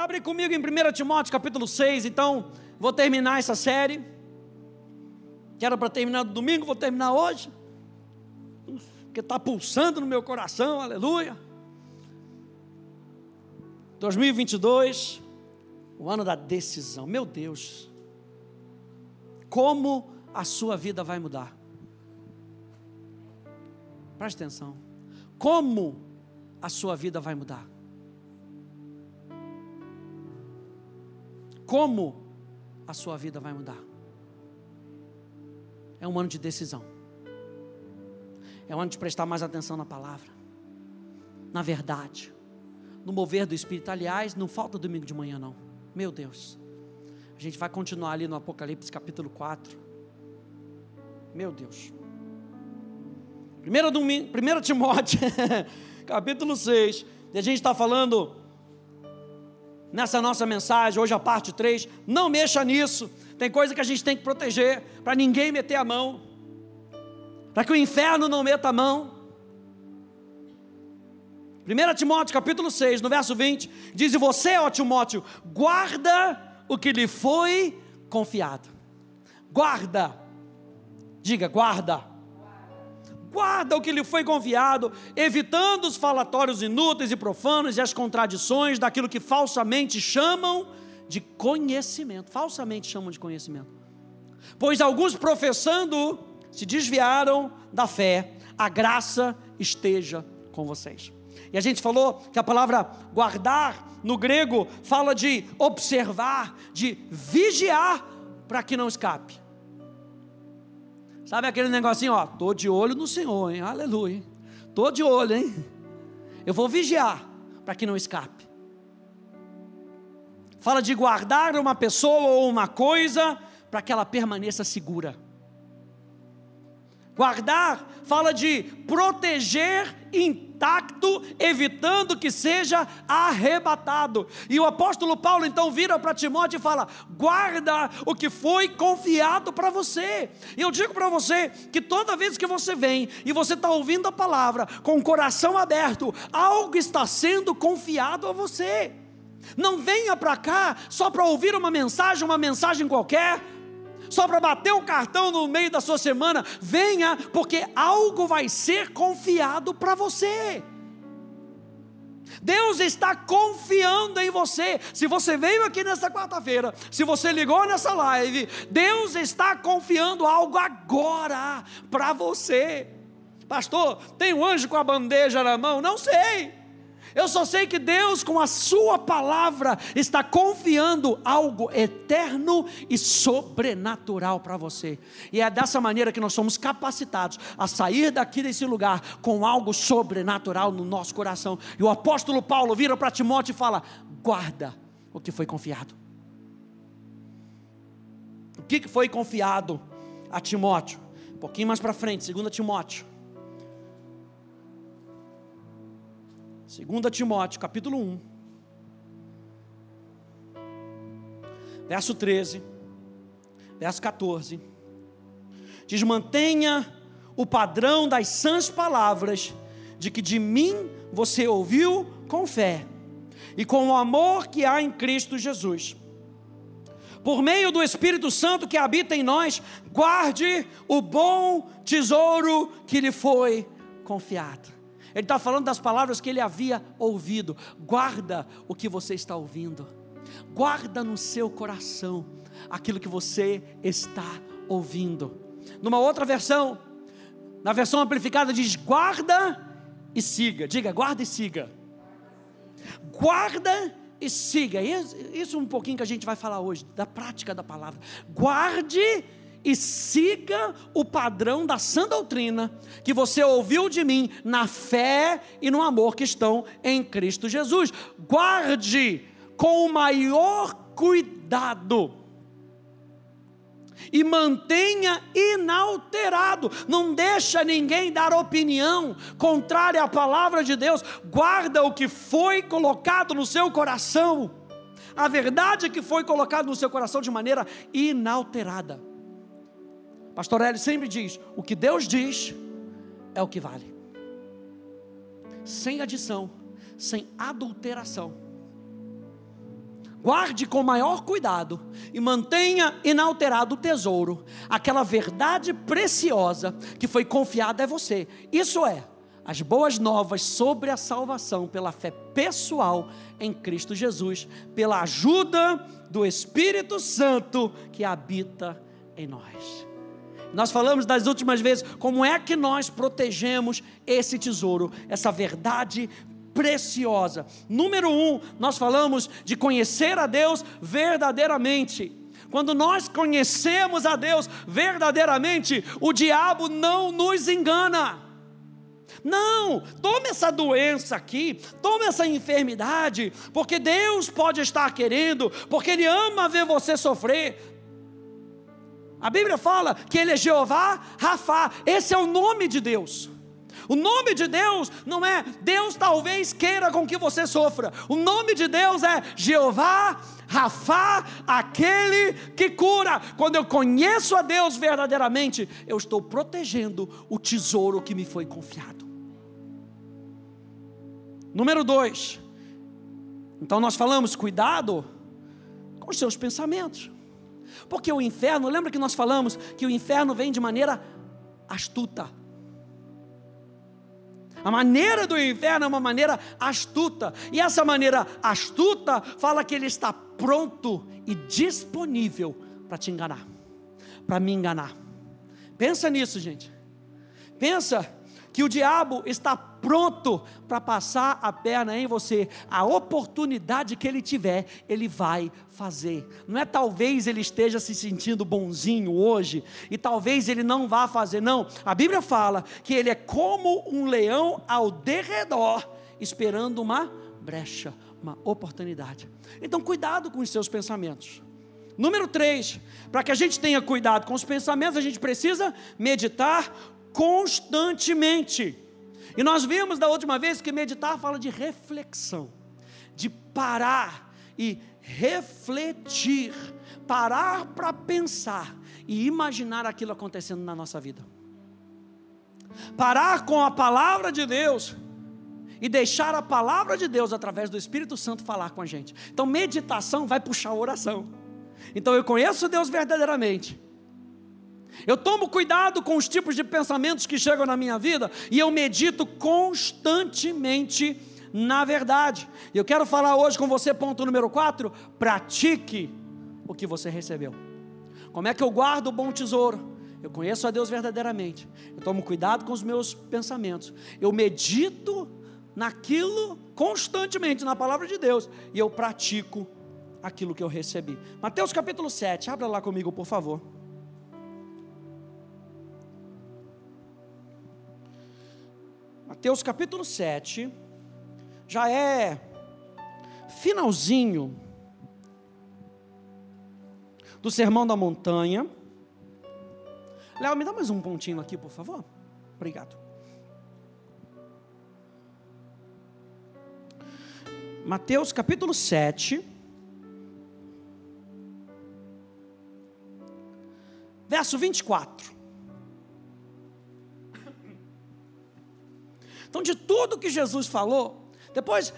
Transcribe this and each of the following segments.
Abre comigo em 1 Timóteo capítulo 6, então vou terminar essa série. Que era para terminar no domingo, vou terminar hoje. Porque está pulsando no meu coração, aleluia. 2022, o ano da decisão. Meu Deus, como a sua vida vai mudar? Preste atenção. Como a sua vida vai mudar? Como a sua vida vai mudar? É um ano de decisão. É um ano de prestar mais atenção na palavra, na verdade, no mover do Espírito. Aliás, não falta domingo de manhã, não. Meu Deus. A gente vai continuar ali no Apocalipse capítulo 4. Meu Deus. 1 Timóteo, capítulo 6, e a gente está falando nessa nossa mensagem, hoje a parte 3, não mexa nisso, tem coisa que a gente tem que proteger, para ninguém meter a mão, para que o inferno não meta a mão. 1 Timóteo capítulo 6, no verso 20, diz: E você, ó Timóteo, guarda o que lhe foi confiado. Guarda, diga, guarda guarda o que lhe foi confiado, evitando os falatórios inúteis e profanos e as contradições daquilo que falsamente chamam de conhecimento. Falsamente chamam de conhecimento. Pois alguns professando se desviaram da fé, a graça esteja com vocês. E a gente falou que a palavra guardar no grego fala de observar, de vigiar para que não escape. Sabe aquele negocinho, ó, tô de olho no Senhor, hein? Aleluia. Tô de olho, hein? Eu vou vigiar para que não escape. Fala de guardar uma pessoa ou uma coisa para que ela permaneça segura. Guardar fala de proteger intacto, evitando que seja arrebatado. E o apóstolo Paulo então vira para Timóteo e fala: guarda o que foi confiado para você. E eu digo para você que toda vez que você vem e você está ouvindo a palavra com o coração aberto, algo está sendo confiado a você. Não venha para cá só para ouvir uma mensagem, uma mensagem qualquer só para bater o cartão no meio da sua semana. Venha, porque algo vai ser confiado para você. Deus está confiando em você. Se você veio aqui nessa quarta-feira, se você ligou nessa live, Deus está confiando algo agora para você. Pastor, tem um anjo com a bandeja na mão? Não sei. Eu só sei que Deus, com a Sua palavra, está confiando algo eterno e sobrenatural para você. E é dessa maneira que nós somos capacitados a sair daqui desse lugar com algo sobrenatural no nosso coração. E o apóstolo Paulo vira para Timóteo e fala: guarda o que foi confiado. O que foi confiado a Timóteo? Um pouquinho mais para frente, 2 Timóteo 2 Timóteo, capítulo 1, verso 13, verso 14, diz: Mantenha o padrão das sãs palavras, de que de mim você ouviu com fé, e com o amor que há em Cristo Jesus. Por meio do Espírito Santo que habita em nós, guarde o bom tesouro que lhe foi confiado. Ele está falando das palavras que ele havia ouvido. Guarda o que você está ouvindo. Guarda no seu coração aquilo que você está ouvindo. Numa outra versão, na versão amplificada, diz: guarda e siga. Diga, guarda e siga. Guarda e siga. Isso é um pouquinho que a gente vai falar hoje, da prática da palavra. Guarde e e siga o padrão da sã doutrina que você ouviu de mim na fé e no amor que estão em Cristo Jesus. Guarde com o maior cuidado e mantenha inalterado. Não deixa ninguém dar opinião contrária à palavra de Deus. Guarda o que foi colocado no seu coração. A verdade que foi colocada no seu coração de maneira inalterada. Pastor sempre diz: o que Deus diz é o que vale. Sem adição, sem adulteração. Guarde com maior cuidado e mantenha inalterado o tesouro, aquela verdade preciosa que foi confiada a você. Isso é, as boas novas sobre a salvação pela fé pessoal em Cristo Jesus, pela ajuda do Espírito Santo que habita em nós. Nós falamos das últimas vezes como é que nós protegemos esse tesouro, essa verdade preciosa. Número um, nós falamos de conhecer a Deus verdadeiramente. Quando nós conhecemos a Deus verdadeiramente, o diabo não nos engana. Não, tome essa doença aqui, tome essa enfermidade, porque Deus pode estar querendo, porque Ele ama ver você sofrer. A Bíblia fala que Ele é Jeová Rafá, esse é o nome de Deus. O nome de Deus não é Deus talvez queira com que você sofra. O nome de Deus é Jeová Rafá, aquele que cura. Quando eu conheço a Deus verdadeiramente, eu estou protegendo o tesouro que me foi confiado. Número dois. Então nós falamos, cuidado com os seus pensamentos. Porque o inferno, lembra que nós falamos que o inferno vem de maneira astuta. A maneira do inferno é uma maneira astuta, e essa maneira astuta fala que ele está pronto e disponível para te enganar, para me enganar. Pensa nisso, gente. Pensa que o diabo está pronto para passar a perna em você. A oportunidade que ele tiver, ele vai fazer. Não é talvez ele esteja se sentindo bonzinho hoje e talvez ele não vá fazer, não. A Bíblia fala que ele é como um leão ao derredor, esperando uma brecha, uma oportunidade. Então, cuidado com os seus pensamentos. Número 3, para que a gente tenha cuidado com os pensamentos, a gente precisa meditar constantemente. E nós vimos da última vez que meditar fala de reflexão, de parar e refletir, parar para pensar e imaginar aquilo acontecendo na nossa vida. Parar com a palavra de Deus e deixar a palavra de Deus através do Espírito Santo falar com a gente. Então, meditação vai puxar a oração. Então, eu conheço Deus verdadeiramente eu tomo cuidado com os tipos de pensamentos que chegam na minha vida e eu medito constantemente na verdade. Eu quero falar hoje com você, ponto número 4: pratique o que você recebeu. Como é que eu guardo o bom tesouro? Eu conheço a Deus verdadeiramente. Eu tomo cuidado com os meus pensamentos. Eu medito naquilo constantemente, na palavra de Deus. E eu pratico aquilo que eu recebi. Mateus capítulo 7, abra lá comigo, por favor. Mateus capítulo 7, já é finalzinho do Sermão da Montanha. Léo, me dá mais um pontinho aqui, por favor. Obrigado. Mateus capítulo 7. Verso 24. Então, de tudo que Jesus falou, depois,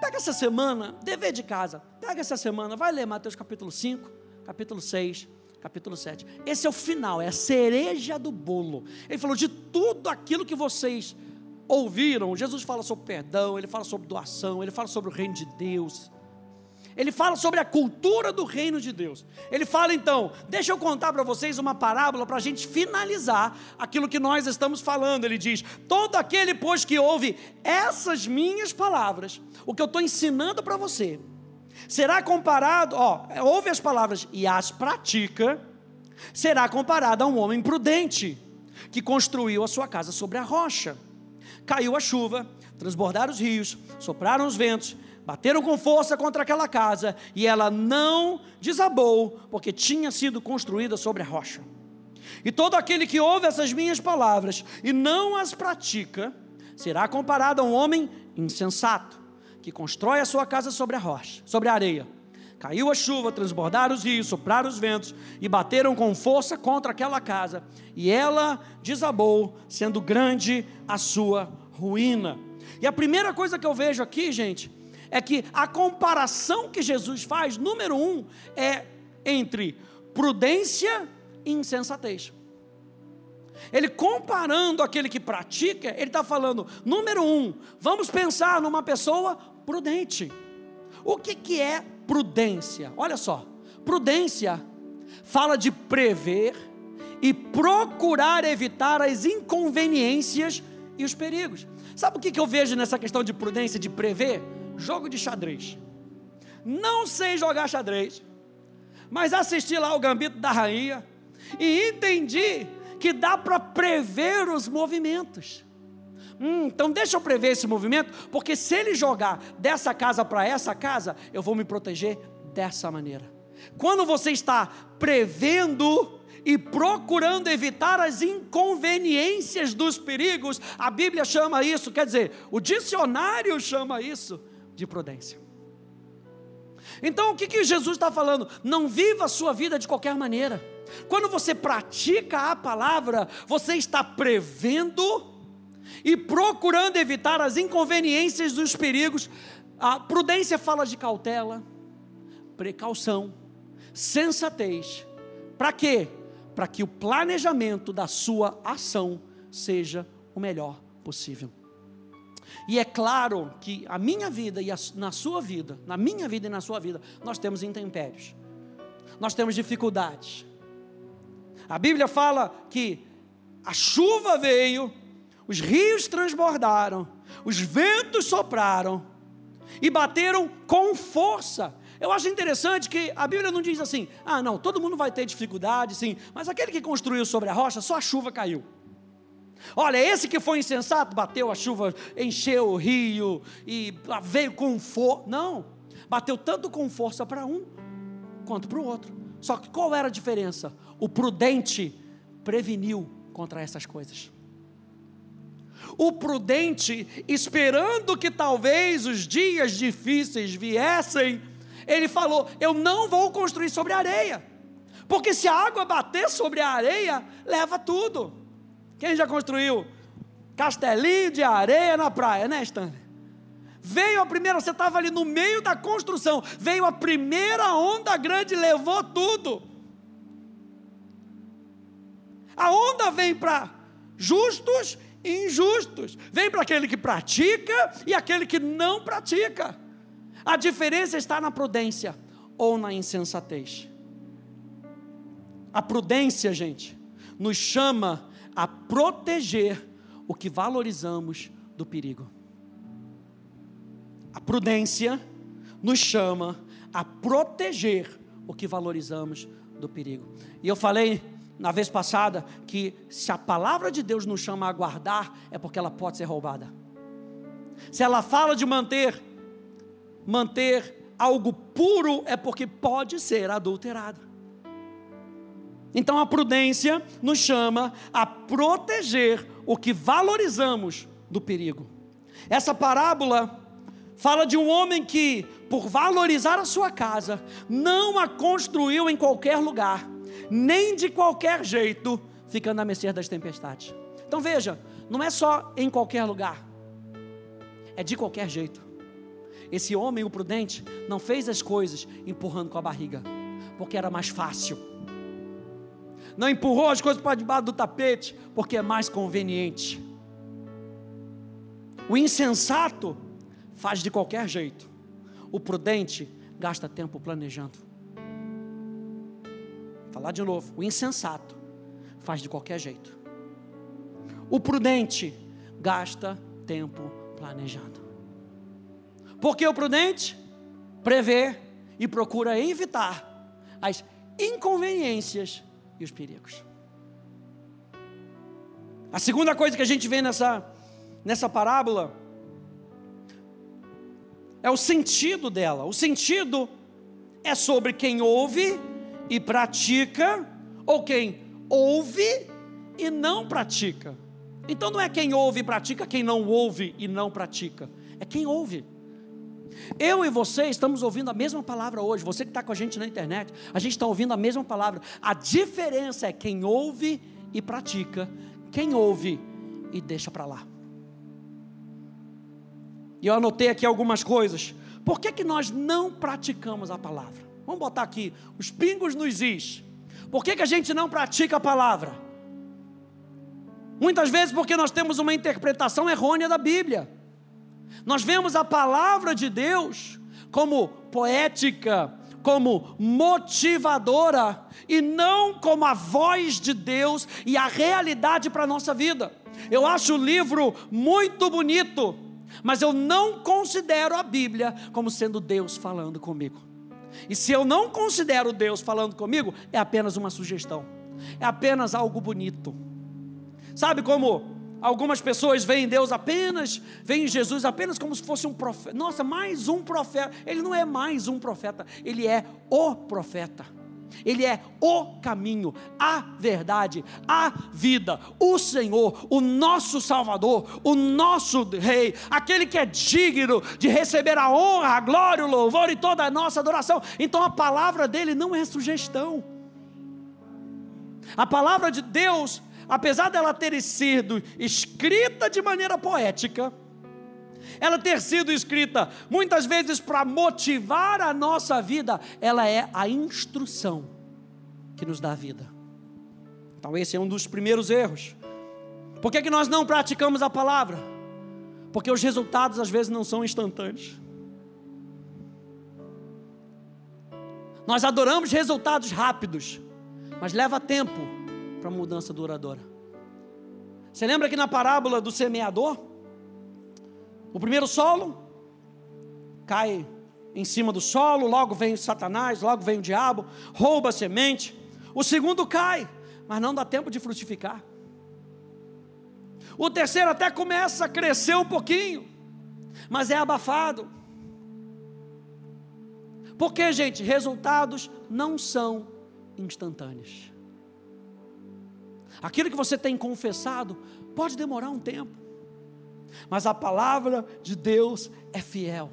pega essa semana, dever de casa, pega essa semana, vai ler Mateus capítulo 5, capítulo 6, capítulo 7. Esse é o final, é a cereja do bolo. Ele falou de tudo aquilo que vocês ouviram. Jesus fala sobre perdão, ele fala sobre doação, ele fala sobre o reino de Deus. Ele fala sobre a cultura do reino de Deus. Ele fala então, deixa eu contar para vocês uma parábola para a gente finalizar aquilo que nós estamos falando. Ele diz: Todo aquele, pois, que ouve essas minhas palavras, o que eu estou ensinando para você, será comparado, ó, ouve as palavras e as pratica, será comparado a um homem prudente que construiu a sua casa sobre a rocha. Caiu a chuva, transbordaram os rios, sopraram os ventos bateram com força contra aquela casa e ela não desabou, porque tinha sido construída sobre a rocha. E todo aquele que ouve essas minhas palavras e não as pratica, será comparado a um homem insensato, que constrói a sua casa sobre a rocha, sobre a areia. Caiu a chuva, transbordaram os rios, sopraram os ventos e bateram com força contra aquela casa, e ela desabou, sendo grande a sua ruína. E a primeira coisa que eu vejo aqui, gente, é que a comparação que Jesus faz, número um, é entre prudência e insensatez. Ele comparando aquele que pratica, ele está falando, número um, vamos pensar numa pessoa prudente. O que, que é prudência? Olha só, prudência fala de prever e procurar evitar as inconveniências e os perigos. Sabe o que, que eu vejo nessa questão de prudência, de prever? Jogo de xadrez. Não sei jogar xadrez, mas assisti lá o Gambito da Rainha e entendi que dá para prever os movimentos. Hum, então deixa eu prever esse movimento, porque se ele jogar dessa casa para essa casa, eu vou me proteger dessa maneira. Quando você está prevendo e procurando evitar as inconveniências dos perigos, a Bíblia chama isso, quer dizer, o dicionário chama isso de prudência. Então o que, que Jesus está falando? Não viva a sua vida de qualquer maneira. Quando você pratica a palavra, você está prevendo e procurando evitar as inconveniências dos perigos. A prudência fala de cautela, precaução, sensatez. Para quê? Para que o planejamento da sua ação seja o melhor possível. E é claro que a minha vida e a, na sua vida, na minha vida e na sua vida, nós temos intempéries, nós temos dificuldades. A Bíblia fala que a chuva veio, os rios transbordaram, os ventos sopraram e bateram com força. Eu acho interessante que a Bíblia não diz assim: ah, não, todo mundo vai ter dificuldade, sim, mas aquele que construiu sobre a rocha, só a chuva caiu. Olha, esse que foi insensato, bateu a chuva, encheu o rio e veio com força. Não, bateu tanto com força para um quanto para o outro. Só que qual era a diferença? O prudente preveniu contra essas coisas. O prudente, esperando que talvez os dias difíceis viessem, ele falou: Eu não vou construir sobre areia, porque se a água bater sobre a areia, leva tudo. Quem já construiu castelinho de areia na praia, né, Stanley? Veio a primeira, você estava ali no meio da construção, veio a primeira onda grande levou tudo. A onda vem para justos e injustos, vem para aquele que pratica e aquele que não pratica. A diferença está na prudência ou na insensatez. A prudência, gente, nos chama a proteger o que valorizamos do perigo. A prudência nos chama a proteger o que valorizamos do perigo. E eu falei na vez passada que se a palavra de Deus nos chama a guardar, é porque ela pode ser roubada. Se ela fala de manter manter algo puro, é porque pode ser adulterado. Então a prudência nos chama a proteger o que valorizamos do perigo. Essa parábola fala de um homem que, por valorizar a sua casa, não a construiu em qualquer lugar, nem de qualquer jeito, ficando à mercê das tempestades. Então veja, não é só em qualquer lugar, é de qualquer jeito. Esse homem, o prudente, não fez as coisas empurrando com a barriga, porque era mais fácil. Não empurrou as coisas para debaixo do tapete, porque é mais conveniente. O insensato faz de qualquer jeito. O prudente gasta tempo planejando. Vou falar de novo. O insensato faz de qualquer jeito. O prudente gasta tempo planejando. Porque o prudente prevê e procura evitar as inconveniências e os perigos. A segunda coisa que a gente vê nessa, nessa parábola é o sentido dela. O sentido é sobre quem ouve e pratica, ou quem ouve e não pratica. Então não é quem ouve e pratica, quem não ouve e não pratica. É quem ouve. Eu e você estamos ouvindo a mesma palavra hoje. Você que está com a gente na internet, a gente está ouvindo a mesma palavra. A diferença é quem ouve e pratica, quem ouve e deixa para lá. E eu anotei aqui algumas coisas. por que, que nós não praticamos a palavra? Vamos botar aqui os pingos nos is. Por que, que a gente não pratica a palavra? Muitas vezes porque nós temos uma interpretação errônea da Bíblia. Nós vemos a palavra de Deus como poética, como motivadora e não como a voz de Deus e a realidade para a nossa vida. Eu acho o livro muito bonito, mas eu não considero a Bíblia como sendo Deus falando comigo. E se eu não considero Deus falando comigo, é apenas uma sugestão, é apenas algo bonito. Sabe como algumas pessoas veem Deus apenas, veem Jesus apenas como se fosse um profeta. Nossa, mais um profeta. Ele não é mais um profeta, ele é o profeta. Ele é o caminho, a verdade, a vida, o Senhor, o nosso Salvador, o nosso Rei, aquele que é digno de receber a honra, a glória, o louvor e toda a nossa adoração. Então a palavra dele não é sugestão. A palavra de Deus, apesar dela ter sido escrita de maneira poética, ela ter sido escrita muitas vezes para motivar a nossa vida, ela é a instrução que nos dá a vida. Então, esse é um dos primeiros erros. Por que, que nós não praticamos a palavra? Porque os resultados às vezes não são instantâneos. Nós adoramos resultados rápidos, mas leva tempo para mudança duradoura. Você lembra que na parábola do semeador? O primeiro solo cai em cima do solo, logo vem Satanás, logo vem o diabo, rouba a semente. O segundo cai, mas não dá tempo de frutificar. O terceiro até começa a crescer um pouquinho, mas é abafado. Porque, gente, resultados não são instantâneos. Aquilo que você tem confessado pode demorar um tempo mas a palavra de Deus é fiel.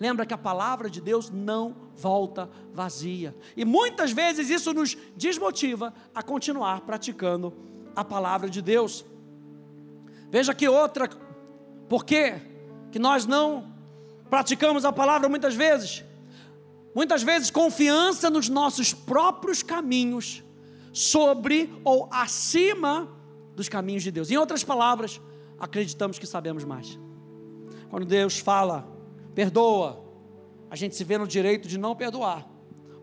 Lembra que a palavra de Deus não volta vazia. E muitas vezes isso nos desmotiva a continuar praticando a palavra de Deus. Veja que outra, por que que nós não praticamos a palavra muitas vezes? Muitas vezes confiança nos nossos próprios caminhos sobre ou acima dos caminhos de Deus. Em outras palavras, acreditamos que sabemos mais. Quando Deus fala, perdoa, a gente se vê no direito de não perdoar,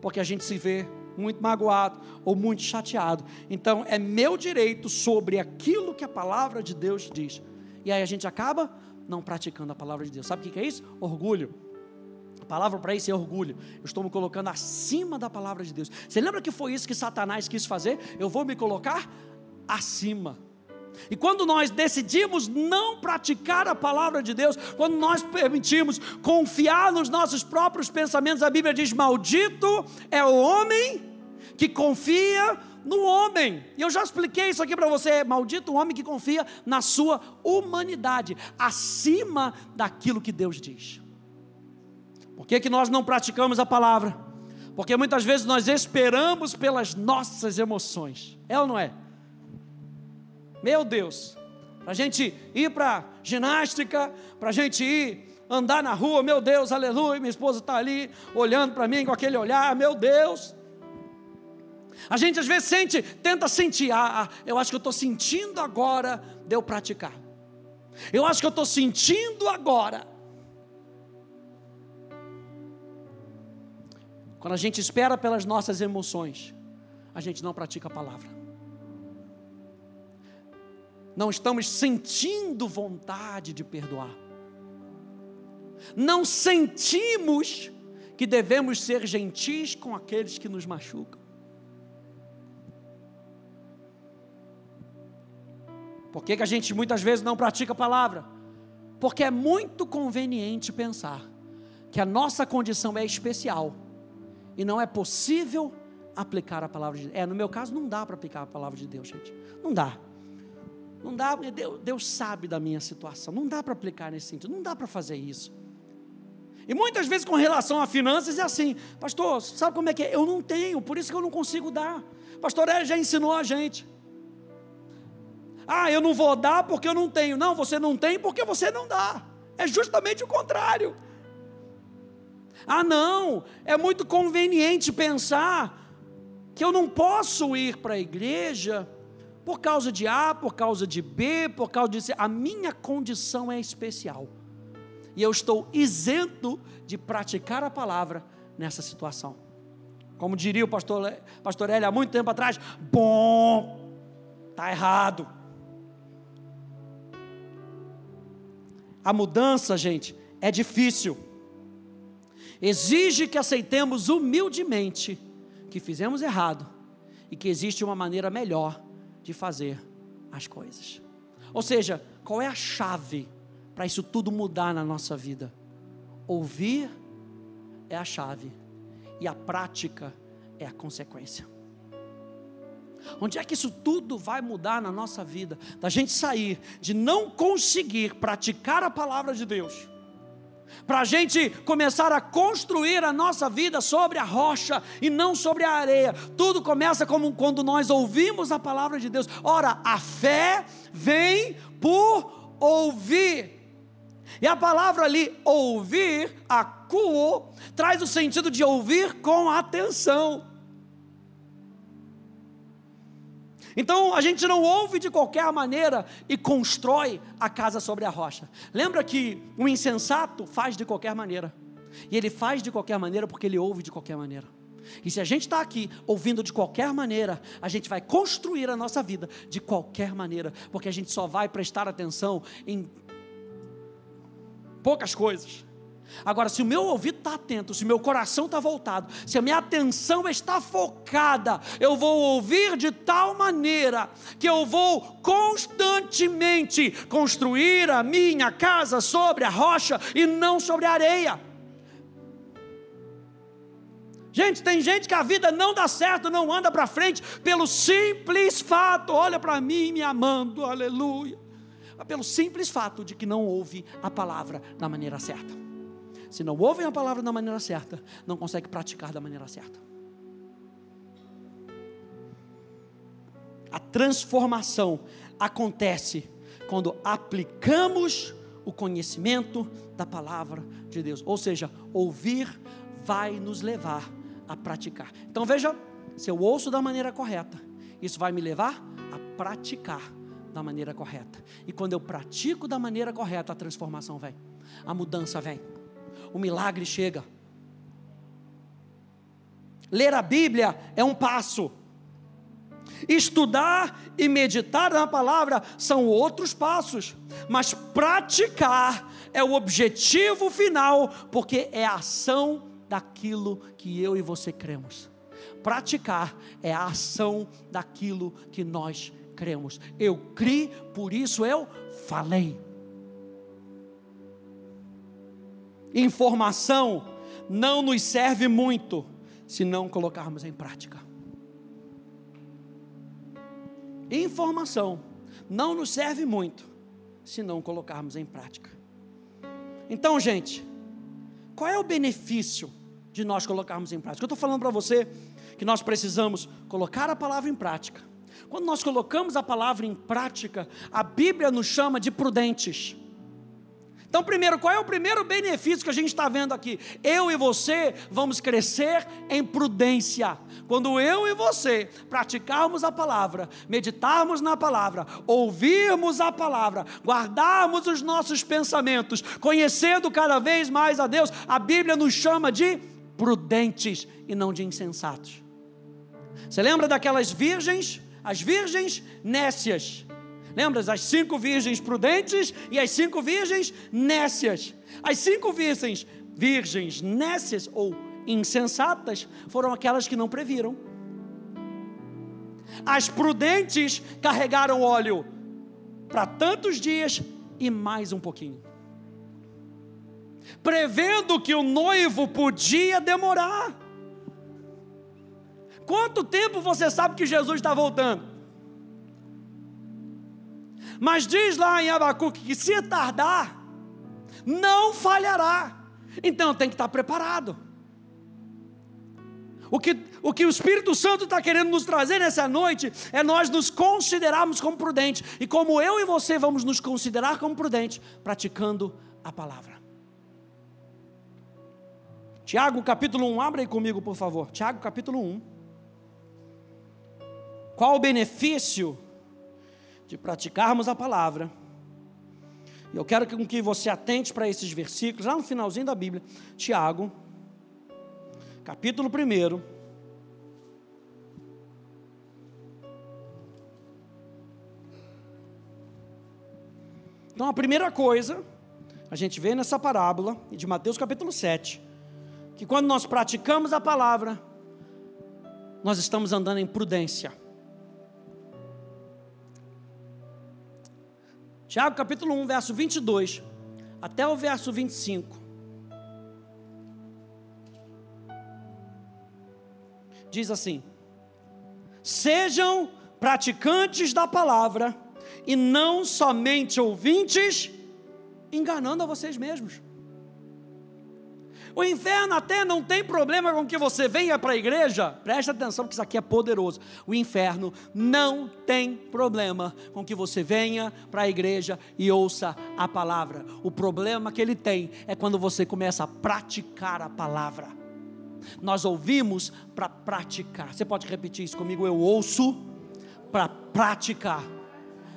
porque a gente se vê muito magoado ou muito chateado. Então, é meu direito sobre aquilo que a palavra de Deus diz. E aí a gente acaba não praticando a palavra de Deus. Sabe o que é isso? Orgulho. A palavra para isso é orgulho. Eu estou me colocando acima da palavra de Deus. Você lembra que foi isso que Satanás quis fazer? Eu vou me colocar acima. E quando nós decidimos não praticar a palavra de Deus, quando nós permitimos confiar nos nossos próprios pensamentos, a Bíblia diz: Maldito é o homem que confia no homem. E eu já expliquei isso aqui para você: maldito o homem que confia na sua humanidade, acima daquilo que Deus diz. Por que, que nós não praticamos a palavra? Porque muitas vezes nós esperamos pelas nossas emoções, é ou não é? Meu Deus, para a gente ir para ginástica, para a gente ir andar na rua, meu Deus, aleluia, minha esposa está ali olhando para mim com aquele olhar, meu Deus. A gente às vezes sente, tenta sentir, ah, ah eu acho que eu estou sentindo agora de eu praticar. Eu acho que eu estou sentindo agora. Quando a gente espera pelas nossas emoções, a gente não pratica a palavra não estamos sentindo vontade de perdoar. Não sentimos que devemos ser gentis com aqueles que nos machucam. Por que, que a gente muitas vezes não pratica a palavra? Porque é muito conveniente pensar que a nossa condição é especial e não é possível aplicar a palavra de Deus. É, no meu caso, não dá para aplicar a palavra de Deus, gente. Não dá. Não dá, Deus, Deus sabe da minha situação. Não dá para aplicar nesse sentido, não dá para fazer isso. E muitas vezes com relação a finanças é assim, pastor, sabe como é que é? Eu não tenho, por isso que eu não consigo dar. Pastor Hélio já ensinou a gente. Ah, eu não vou dar porque eu não tenho. Não, você não tem porque você não dá. É justamente o contrário. Ah, não, é muito conveniente pensar que eu não posso ir para a igreja por causa de A, por causa de B, por causa de C. A minha condição é especial. E eu estou isento de praticar a palavra nessa situação. Como diria o pastor, pastor há muito tempo atrás, bom, está errado. A mudança, gente, é difícil. Exige que aceitemos humildemente que fizemos errado e que existe uma maneira melhor de fazer as coisas. Ou seja, qual é a chave para isso tudo mudar na nossa vida? Ouvir é a chave e a prática é a consequência. Onde é que isso tudo vai mudar na nossa vida? Da gente sair de não conseguir praticar a palavra de Deus, para a gente começar a construir a nossa vida sobre a rocha e não sobre a areia. Tudo começa como quando nós ouvimos a palavra de Deus. Ora, a fé vem por ouvir. E a palavra ali, ouvir, acuo, traz o sentido de ouvir com atenção. Então a gente não ouve de qualquer maneira e constrói a casa sobre a rocha. Lembra que o insensato faz de qualquer maneira. E ele faz de qualquer maneira porque ele ouve de qualquer maneira. E se a gente está aqui ouvindo de qualquer maneira, a gente vai construir a nossa vida de qualquer maneira, porque a gente só vai prestar atenção em poucas coisas. Agora, se o meu ouvido está atento, se o meu coração está voltado, se a minha atenção está focada, eu vou ouvir de tal maneira que eu vou constantemente construir a minha casa sobre a rocha e não sobre a areia. Gente, tem gente que a vida não dá certo, não anda para frente, pelo simples fato, olha para mim me amando, aleluia, pelo simples fato de que não ouve a palavra da maneira certa se não ouvem a palavra da maneira certa, não conseguem praticar da maneira certa. A transformação acontece quando aplicamos o conhecimento da palavra de Deus. Ou seja, ouvir vai nos levar a praticar. Então veja, se eu ouço da maneira correta, isso vai me levar a praticar da maneira correta. E quando eu pratico da maneira correta, a transformação vem, a mudança vem o milagre chega. Ler a Bíblia é um passo. Estudar e meditar na palavra são outros passos, mas praticar é o objetivo final, porque é a ação daquilo que eu e você cremos. Praticar é a ação daquilo que nós cremos. Eu criei, por isso eu falei. Informação não nos serve muito se não colocarmos em prática. Informação não nos serve muito se não colocarmos em prática. Então, gente, qual é o benefício de nós colocarmos em prática? Eu estou falando para você que nós precisamos colocar a palavra em prática. Quando nós colocamos a palavra em prática, a Bíblia nos chama de prudentes. Então, primeiro, qual é o primeiro benefício que a gente está vendo aqui? Eu e você vamos crescer em prudência. Quando eu e você praticarmos a palavra, meditarmos na palavra, ouvirmos a palavra, guardarmos os nossos pensamentos, conhecendo cada vez mais a Deus, a Bíblia nos chama de prudentes e não de insensatos. Você lembra daquelas virgens? As virgens nécias Lembra? As cinco virgens prudentes e as cinco virgens nécias. As cinco virgens, virgens nécias ou insensatas foram aquelas que não previram. As prudentes carregaram óleo para tantos dias e mais um pouquinho. Prevendo que o noivo podia demorar. Quanto tempo você sabe que Jesus está voltando? Mas diz lá em Abacuque que se tardar, não falhará. Então tem que estar preparado. O que, o que o Espírito Santo está querendo nos trazer nessa noite é nós nos considerarmos como prudentes. E como eu e você vamos nos considerar como prudentes, praticando a palavra. Tiago capítulo 1, abra aí comigo, por favor. Tiago capítulo 1. Qual o benefício de praticarmos a palavra? Eu quero que você atente para esses versículos, lá no finalzinho da Bíblia. Tiago, capítulo 1. Então, a primeira coisa, a gente vê nessa parábola, de Mateus capítulo 7, que quando nós praticamos a palavra, nós estamos andando em prudência. Tiago capítulo 1, verso 22 até o verso 25. Diz assim: Sejam praticantes da palavra e não somente ouvintes, enganando a vocês mesmos. O inferno até não tem problema com que você venha para a igreja. Preste atenção que isso aqui é poderoso. O inferno não tem problema com que você venha para a igreja e ouça a palavra. O problema que ele tem é quando você começa a praticar a palavra. Nós ouvimos para praticar. Você pode repetir isso comigo? Eu ouço para praticar.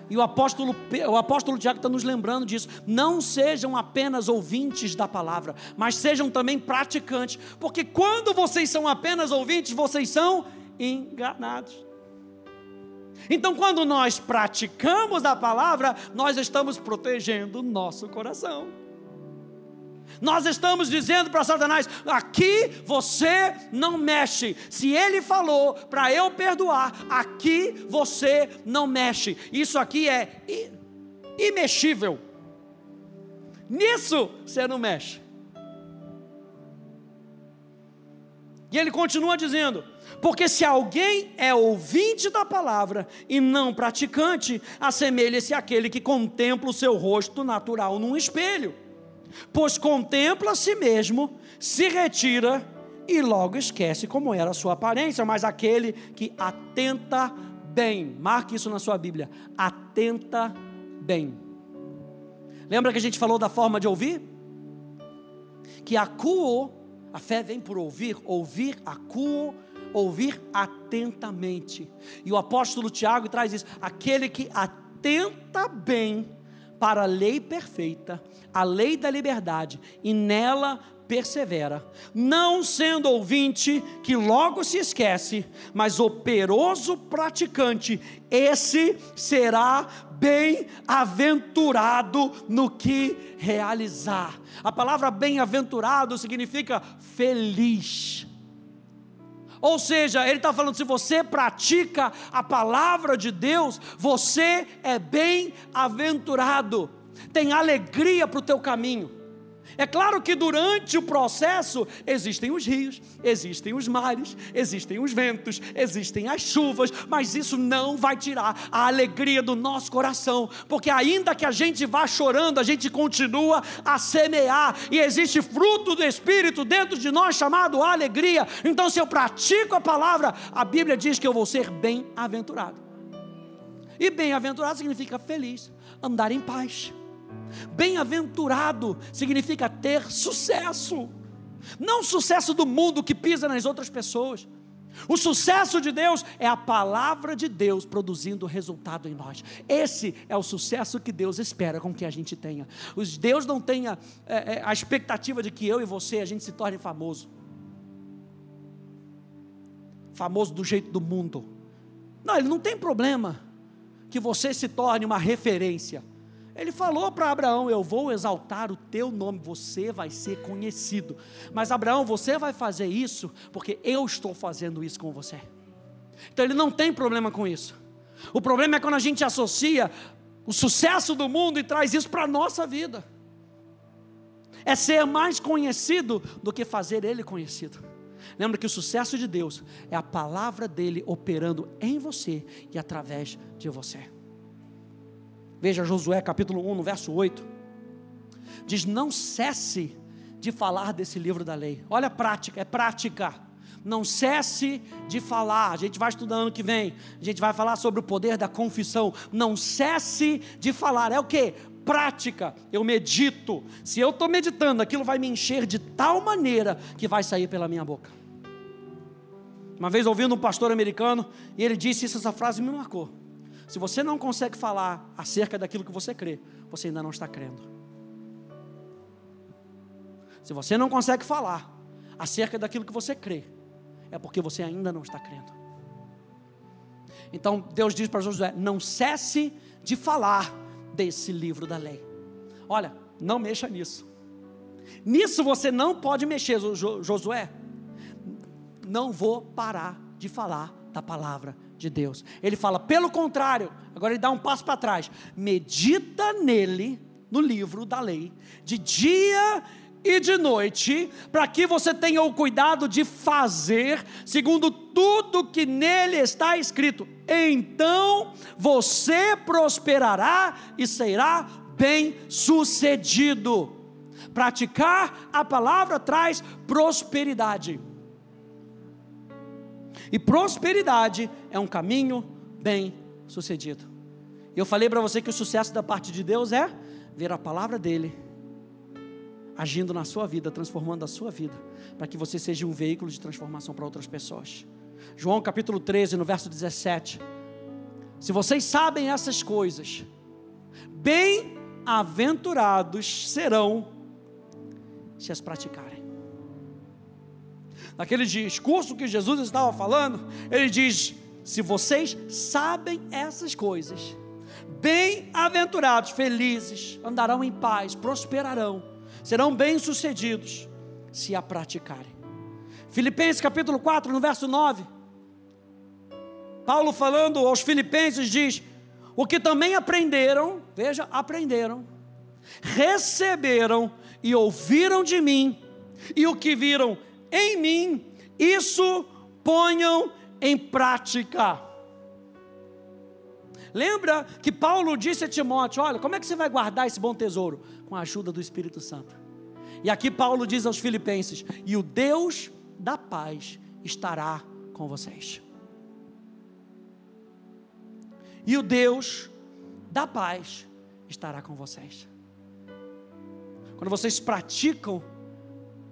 E o apóstolo, o apóstolo Tiago está nos lembrando disso. Não sejam apenas ouvintes da palavra, mas sejam também praticantes. Porque quando vocês são apenas ouvintes, vocês são enganados. Então, quando nós praticamos a palavra, nós estamos protegendo o nosso coração. Nós estamos dizendo para Satanás: aqui você não mexe. Se ele falou para eu perdoar, aqui você não mexe. Isso aqui é imexível. Nisso você não mexe. E ele continua dizendo: porque se alguém é ouvinte da palavra e não praticante, assemelha-se àquele que contempla o seu rosto natural num espelho pois contempla a si mesmo, se retira e logo esquece como era a sua aparência, mas aquele que atenta bem, marque isso na sua Bíblia, atenta bem. Lembra que a gente falou da forma de ouvir? Que acuo, a fé vem por ouvir, ouvir, acuo, ouvir atentamente. E o apóstolo Tiago traz isso: aquele que atenta bem para a lei perfeita, a lei da liberdade, e nela persevera, não sendo ouvinte que logo se esquece, mas operoso praticante, esse será bem-aventurado no que realizar. A palavra bem-aventurado significa feliz. Ou seja, ele está falando: se você pratica a palavra de Deus, você é bem-aventurado, tem alegria para o teu caminho. É claro que durante o processo existem os rios, existem os mares, existem os ventos, existem as chuvas, mas isso não vai tirar a alegria do nosso coração, porque ainda que a gente vá chorando, a gente continua a semear e existe fruto do Espírito dentro de nós chamado alegria. Então, se eu pratico a palavra, a Bíblia diz que eu vou ser bem-aventurado. E bem-aventurado significa feliz, andar em paz. Bem-aventurado significa ter sucesso, não sucesso do mundo que pisa nas outras pessoas. O sucesso de Deus é a palavra de Deus produzindo resultado em nós. Esse é o sucesso que Deus espera com que a gente tenha. Os Deus não tenha é, é, a expectativa de que eu e você a gente se torne famoso, famoso do jeito do mundo. Não, Ele não tem problema que você se torne uma referência. Ele falou para Abraão: Eu vou exaltar o teu nome, você vai ser conhecido. Mas Abraão, você vai fazer isso porque eu estou fazendo isso com você. Então ele não tem problema com isso. O problema é quando a gente associa o sucesso do mundo e traz isso para a nossa vida. É ser mais conhecido do que fazer ele conhecido. Lembra que o sucesso de Deus é a palavra dele operando em você e através de você. Veja Josué capítulo 1, no verso 8. Diz: Não cesse de falar desse livro da lei. Olha a prática, é prática. Não cesse de falar. A gente vai estudando ano que vem. A gente vai falar sobre o poder da confissão. Não cesse de falar. É o que? Prática. Eu medito. Se eu estou meditando, aquilo vai me encher de tal maneira que vai sair pela minha boca. Uma vez ouvindo um pastor americano, e ele disse isso, essa frase me marcou. Se você não consegue falar acerca daquilo que você crê, você ainda não está crendo. Se você não consegue falar acerca daquilo que você crê, é porque você ainda não está crendo. Então Deus diz para Josué: não cesse de falar desse livro da lei. Olha, não mexa nisso. Nisso você não pode mexer, Josué. Não vou parar de falar da palavra de Deus. Ele fala, pelo contrário, agora ele dá um passo para trás. Medita nele, no livro da lei, de dia e de noite, para que você tenha o cuidado de fazer segundo tudo que nele está escrito. Então você prosperará e será bem-sucedido. Praticar a palavra traz prosperidade. E prosperidade é um caminho bem-sucedido. Eu falei para você que o sucesso da parte de Deus é ver a palavra dele agindo na sua vida, transformando a sua vida, para que você seja um veículo de transformação para outras pessoas. João capítulo 13, no verso 17. Se vocês sabem essas coisas, bem-aventurados serão se as praticarem. Naquele discurso que Jesus estava falando, ele diz: se vocês sabem essas coisas, bem-aventurados, felizes, andarão em paz, prosperarão serão bem-sucedidos se a praticarem. Filipenses capítulo 4, no verso 9. Paulo falando aos filipenses diz: "O que também aprenderam, veja, aprenderam, receberam e ouviram de mim, e o que viram em mim, isso ponham em prática." Lembra que Paulo disse a Timóteo: Olha, como é que você vai guardar esse bom tesouro? Com a ajuda do Espírito Santo. E aqui Paulo diz aos Filipenses: E o Deus da paz estará com vocês. E o Deus da paz estará com vocês. Quando vocês praticam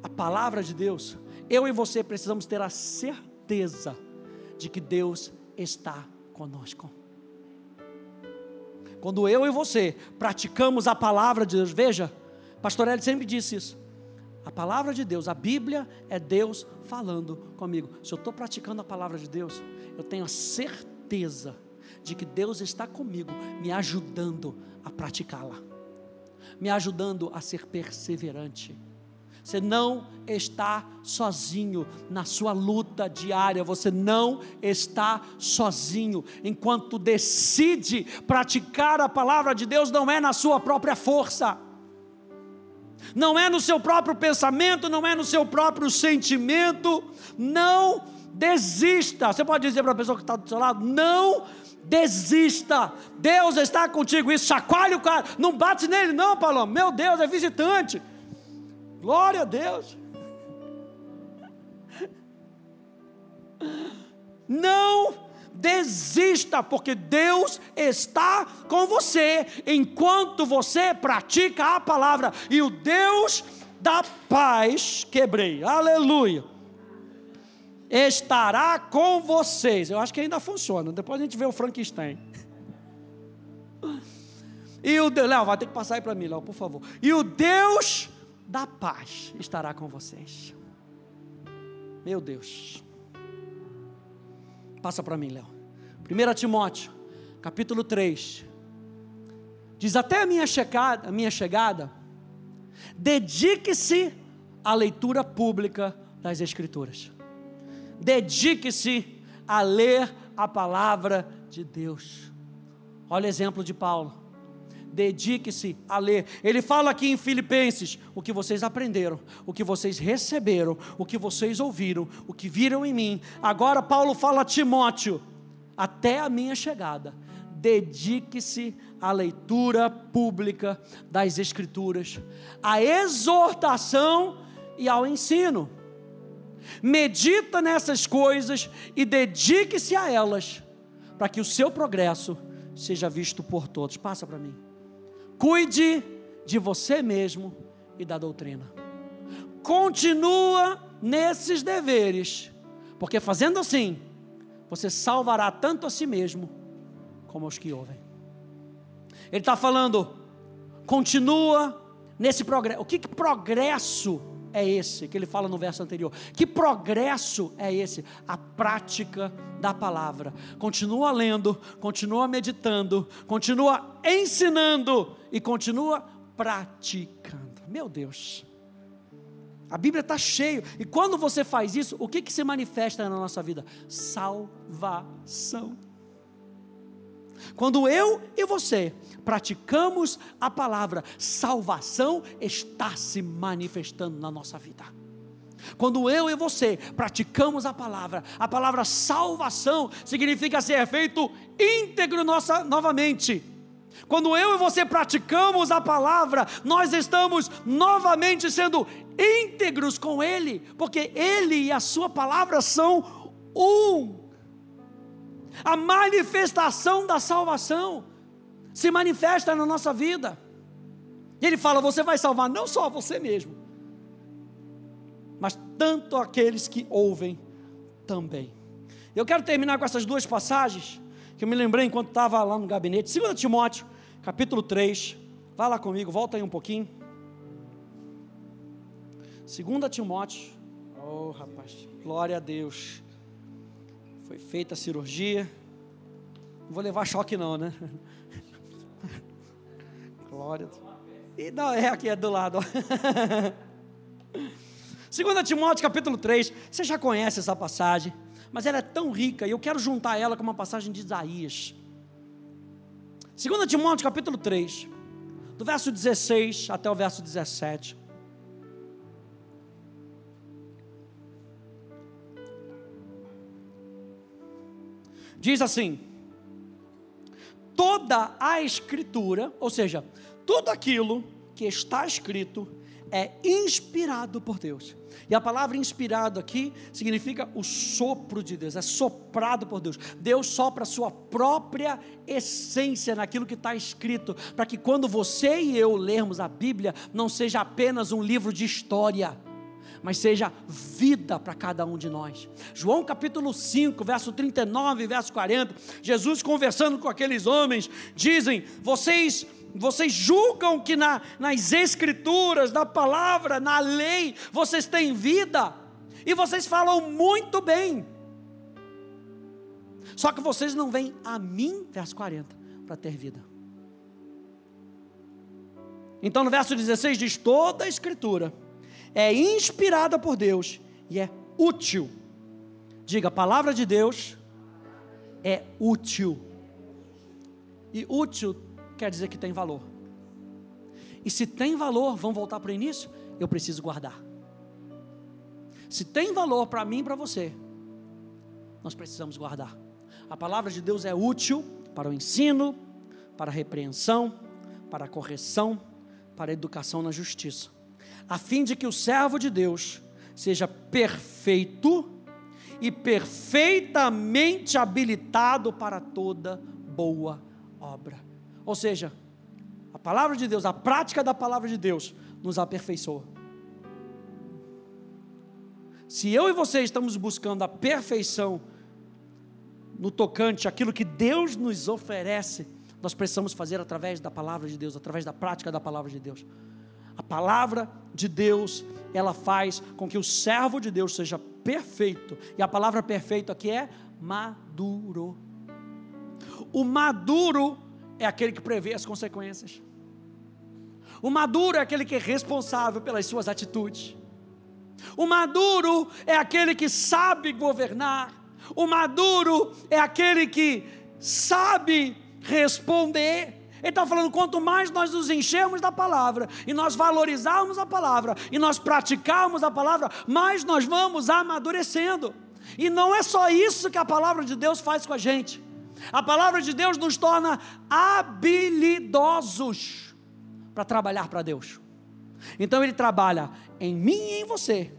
a palavra de Deus, eu e você precisamos ter a certeza de que Deus está conosco. Quando eu e você praticamos a palavra de Deus, veja, Pastor Eli sempre disse isso. A palavra de Deus, a Bíblia é Deus falando comigo. Se eu estou praticando a palavra de Deus, eu tenho a certeza de que Deus está comigo, me ajudando a praticá-la, me ajudando a ser perseverante você não está sozinho na sua luta diária, você não está sozinho. Enquanto decide praticar a palavra de Deus, não é na sua própria força, não é no seu próprio pensamento, não é no seu próprio sentimento. Não desista. Você pode dizer para a pessoa que está do seu lado: não desista. Deus está contigo. Isso chacoalha o cara. Não bate nele, não, Paulo. Meu Deus, é visitante. Glória a Deus. Não desista, porque Deus está com você enquanto você pratica a palavra, e o Deus da paz, quebrei, aleluia, estará com vocês. Eu acho que ainda funciona, depois a gente vê o Frankenstein. E o Deus, Léo, vai ter que passar aí para mim, Léo, por favor. E o Deus da paz estará com vocês. Meu Deus. Passa para mim, Léo. 1 Timóteo, capítulo 3. Diz: Até a minha chegada, a minha chegada dedique-se à leitura pública das Escrituras. Dedique-se a ler a palavra de Deus. Olha o exemplo de Paulo dedique-se a ler. Ele fala aqui em Filipenses: o que vocês aprenderam, o que vocês receberam, o que vocês ouviram, o que viram em mim. Agora, Paulo fala a Timóteo: até a minha chegada, dedique-se à leitura pública das Escrituras, à exortação e ao ensino. medita nessas coisas e dedique-se a elas, para que o seu progresso seja visto por todos. Passa para mim. Cuide de você mesmo e da doutrina. Continua nesses deveres, porque fazendo assim, você salvará tanto a si mesmo como aos que ouvem. Ele está falando, continua nesse progresso. O que, que progresso é esse que ele fala no verso anterior? Que progresso é esse? A prática da palavra. Continua lendo, continua meditando, continua ensinando e continua praticando. Meu Deus. A Bíblia está cheio. E quando você faz isso, o que, que se manifesta na nossa vida? Salvação. Quando eu e você praticamos a palavra, salvação está se manifestando na nossa vida. Quando eu e você praticamos a palavra, a palavra salvação significa ser feito íntegro nossa, novamente. Quando eu e você praticamos a palavra, nós estamos novamente sendo íntegros com Ele, porque Ele e a Sua palavra são um a manifestação da salvação se manifesta na nossa vida. E ele fala: você vai salvar não só você mesmo, mas tanto aqueles que ouvem também. Eu quero terminar com essas duas passagens que eu me lembrei enquanto estava lá no gabinete. 2 Timóteo, capítulo 3. Vai lá comigo, volta aí um pouquinho. 2 Timóteo. Oh, rapaz, glória a Deus. Foi feita a cirurgia. Não vou levar choque não, né? Glória. E não, é aqui, é do lado. 2 Timóteo capítulo 3, você já conhece essa passagem, mas ela é tão rica e eu quero juntar ela com uma passagem de Isaías. 2 Timóteo capítulo 3, do verso 16 até o verso 17. Diz assim: toda a Escritura, ou seja, tudo aquilo que está escrito é inspirado por Deus. E a palavra inspirado aqui significa o sopro de Deus, é soprado por Deus. Deus sopra a sua própria essência naquilo que está escrito, para que quando você e eu lermos a Bíblia, não seja apenas um livro de história, mas seja vida para cada um de nós. João capítulo 5, verso 39 e verso 40, Jesus conversando com aqueles homens, dizem: Vocês vocês julgam que na, nas escrituras, na palavra, na lei, vocês têm vida, e vocês falam muito bem, só que vocês não vêm a mim, verso 40, para ter vida. Então no verso 16 diz: toda a escritura é inspirada por Deus e é útil. Diga, a palavra de Deus é útil. E útil quer dizer que tem valor. E se tem valor, vamos voltar para o início, eu preciso guardar. Se tem valor para mim e para você, nós precisamos guardar. A palavra de Deus é útil para o ensino, para a repreensão, para a correção, para a educação na justiça a fim de que o servo de Deus seja perfeito e perfeitamente habilitado para toda boa obra. Ou seja, a palavra de Deus, a prática da palavra de Deus nos aperfeiçoa. Se eu e você estamos buscando a perfeição no tocante aquilo que Deus nos oferece, nós precisamos fazer através da palavra de Deus, através da prática da palavra de Deus. A palavra de Deus, ela faz com que o servo de Deus seja perfeito. E a palavra perfeito aqui é maduro. O maduro é aquele que prevê as consequências. O maduro é aquele que é responsável pelas suas atitudes. O maduro é aquele que sabe governar. O maduro é aquele que sabe responder. Ele está falando: quanto mais nós nos enchermos da palavra, e nós valorizarmos a palavra, e nós praticarmos a palavra, mais nós vamos amadurecendo. E não é só isso que a palavra de Deus faz com a gente. A palavra de Deus nos torna habilidosos para trabalhar para Deus. Então ele trabalha em mim e em você,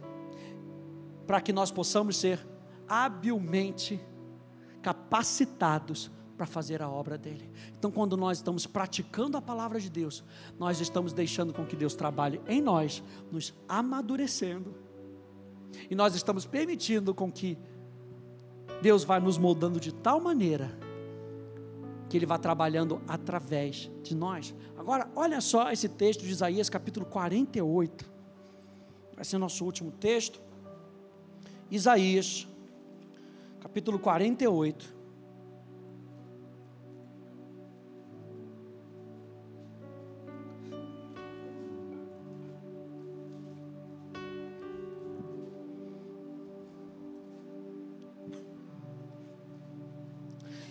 para que nós possamos ser habilmente capacitados para fazer a obra dele. Então, quando nós estamos praticando a palavra de Deus, nós estamos deixando com que Deus trabalhe em nós, nos amadurecendo, e nós estamos permitindo com que Deus vai nos moldando de tal maneira que Ele vai trabalhando através de nós. Agora, olha só esse texto de Isaías, capítulo 48. Vai ser nosso último texto. Isaías, capítulo 48.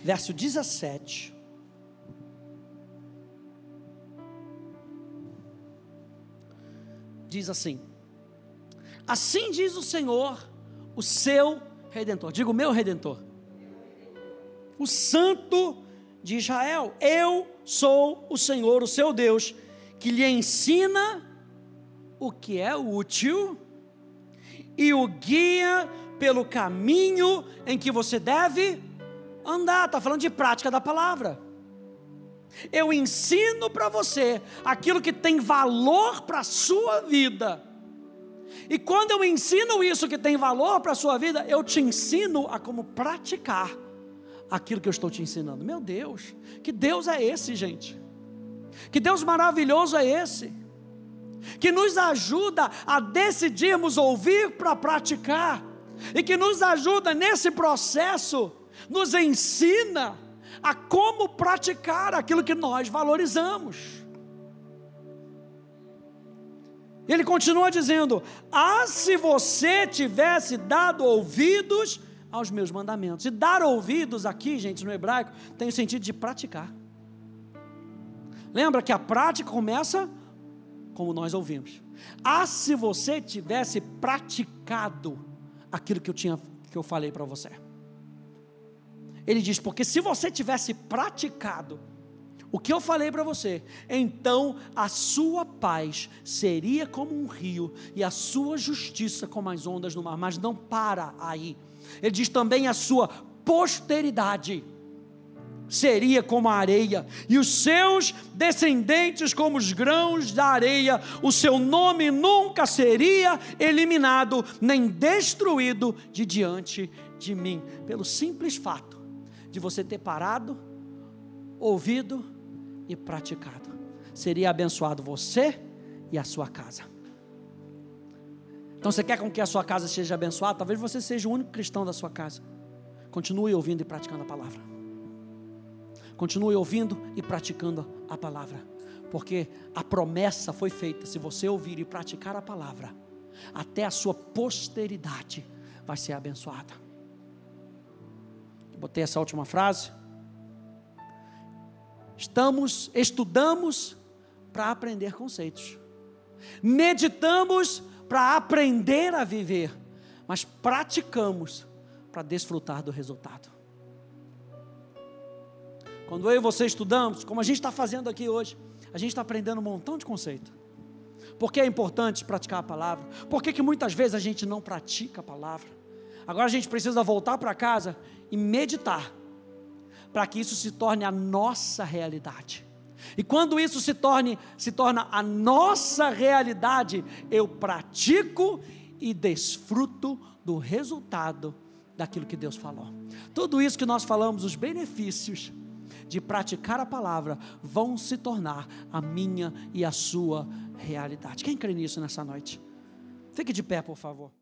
Verso 17. Diz assim: Assim diz o Senhor, o seu redentor. Digo, meu redentor. O Santo de Israel. Eu sou o Senhor, o seu Deus, que lhe ensina o que é útil e o guia pelo caminho em que você deve andar, está falando de prática da palavra. Eu ensino para você aquilo que tem valor para a sua vida. E quando eu ensino isso que tem valor para a sua vida, eu te ensino a como praticar aquilo que eu estou te ensinando. Meu Deus, que Deus é esse, gente? Que Deus maravilhoso é esse? Que nos ajuda a decidirmos ouvir para praticar, e que nos ajuda nesse processo nos ensina a como praticar aquilo que nós valorizamos. Ele continua dizendo: Ah, se você tivesse dado ouvidos aos meus mandamentos. E dar ouvidos aqui, gente, no hebraico, tem o sentido de praticar. Lembra que a prática começa como nós ouvimos. Ah, se você tivesse praticado aquilo que eu tinha que eu falei para você. Ele diz: porque se você tivesse praticado o que eu falei para você, então a sua paz seria como um rio e a sua justiça como as ondas no mar. Mas não para aí. Ele diz também a sua posteridade seria como a areia, e os seus descendentes como os grãos da areia, o seu nome nunca seria eliminado, nem destruído de diante de mim, pelo simples fato de você ter parado, ouvido e praticado. Seria abençoado você e a sua casa. Então você quer com que a sua casa seja abençoada? Talvez você seja o único cristão da sua casa. Continue ouvindo e praticando a palavra. Continue ouvindo e praticando a palavra. Porque a promessa foi feita: se você ouvir e praticar a palavra, até a sua posteridade vai ser abençoada. Botei essa última frase. Estamos, estudamos para aprender conceitos. Meditamos para aprender a viver, mas praticamos para desfrutar do resultado. Quando eu e você estudamos, como a gente está fazendo aqui hoje, a gente está aprendendo um montão de conceito. Por que é importante praticar a palavra? Por que, que muitas vezes a gente não pratica a palavra? Agora a gente precisa voltar para casa e meditar, para que isso se torne a nossa realidade. E quando isso se torne se torna a nossa realidade, eu pratico e desfruto do resultado daquilo que Deus falou. Tudo isso que nós falamos, os benefícios de praticar a palavra, vão se tornar a minha e a sua realidade. Quem crê nisso nessa noite? Fique de pé, por favor.